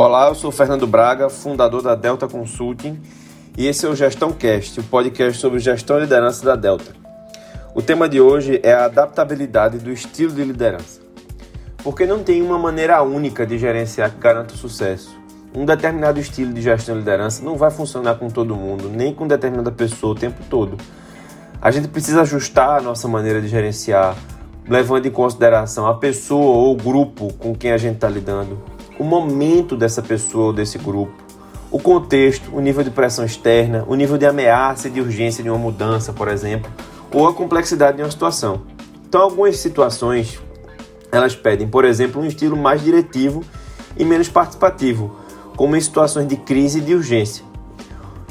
Olá, eu sou Fernando Braga, fundador da Delta Consulting, e esse é o Gestão Cast, o podcast sobre gestão e liderança da Delta. O tema de hoje é a adaptabilidade do estilo de liderança. Porque não tem uma maneira única de gerenciar que garanta o sucesso. Um determinado estilo de gestão e liderança não vai funcionar com todo mundo, nem com determinada pessoa o tempo todo. A gente precisa ajustar a nossa maneira de gerenciar, levando em consideração a pessoa ou o grupo com quem a gente está lidando, o momento dessa pessoa ou desse grupo, o contexto, o nível de pressão externa, o nível de ameaça e de urgência de uma mudança, por exemplo, ou a complexidade de uma situação. Então, algumas situações elas pedem, por exemplo, um estilo mais diretivo e menos participativo, como em situações de crise e de urgência.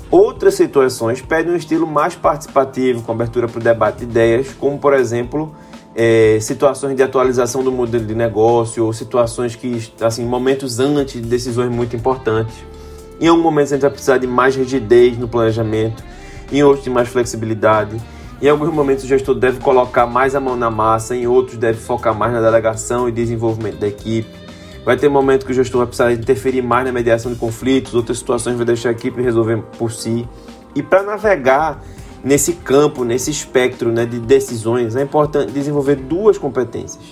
Outras situações pedem um estilo mais participativo, com abertura para o debate de ideias, como por exemplo é, situações de atualização do modelo de negócio ou situações que, assim, momentos antes de decisões muito importantes. Em alguns momentos a gente vai precisar de mais rigidez no planejamento, em outros de mais flexibilidade. Em alguns momentos o gestor deve colocar mais a mão na massa, em outros deve focar mais na delegação e desenvolvimento da equipe. Vai ter momento que o gestor vai precisar interferir mais na mediação de conflitos, outras situações vai deixar a equipe resolver por si. E para navegar nesse campo, nesse espectro né, de decisões, é importante desenvolver duas competências: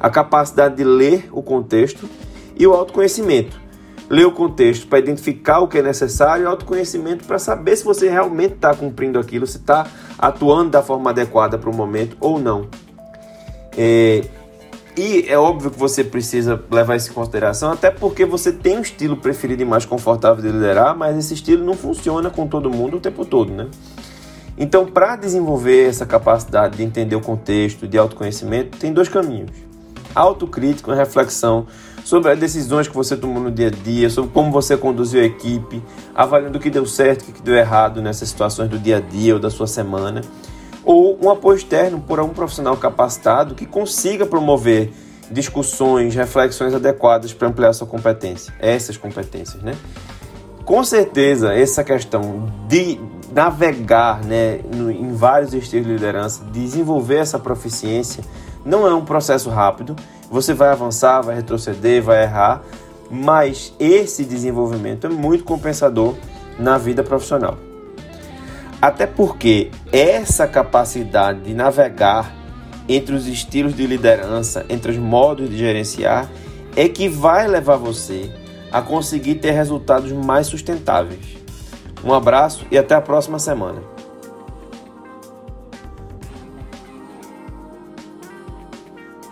a capacidade de ler o contexto e o autoconhecimento. Ler o contexto para identificar o que é necessário e autoconhecimento para saber se você realmente está cumprindo aquilo, se está atuando da forma adequada para o momento ou não. É, e é óbvio que você precisa levar isso em consideração, até porque você tem um estilo preferido e mais confortável de liderar, mas esse estilo não funciona com todo mundo o tempo todo, né? Então, para desenvolver essa capacidade de entender o contexto, de autoconhecimento, tem dois caminhos. Autocrítico, reflexão sobre as decisões que você tomou no dia a dia, sobre como você conduziu a equipe, avaliando o que deu certo o que deu errado nessas situações do dia a dia ou da sua semana. Ou um apoio externo por algum profissional capacitado que consiga promover discussões, reflexões adequadas para ampliar sua competência, essas competências, né? Com certeza, essa questão de navegar né, em vários estilos de liderança, desenvolver essa proficiência, não é um processo rápido. Você vai avançar, vai retroceder, vai errar, mas esse desenvolvimento é muito compensador na vida profissional. Até porque essa capacidade de navegar entre os estilos de liderança, entre os modos de gerenciar, é que vai levar você a conseguir ter resultados mais sustentáveis. Um abraço e até a próxima semana.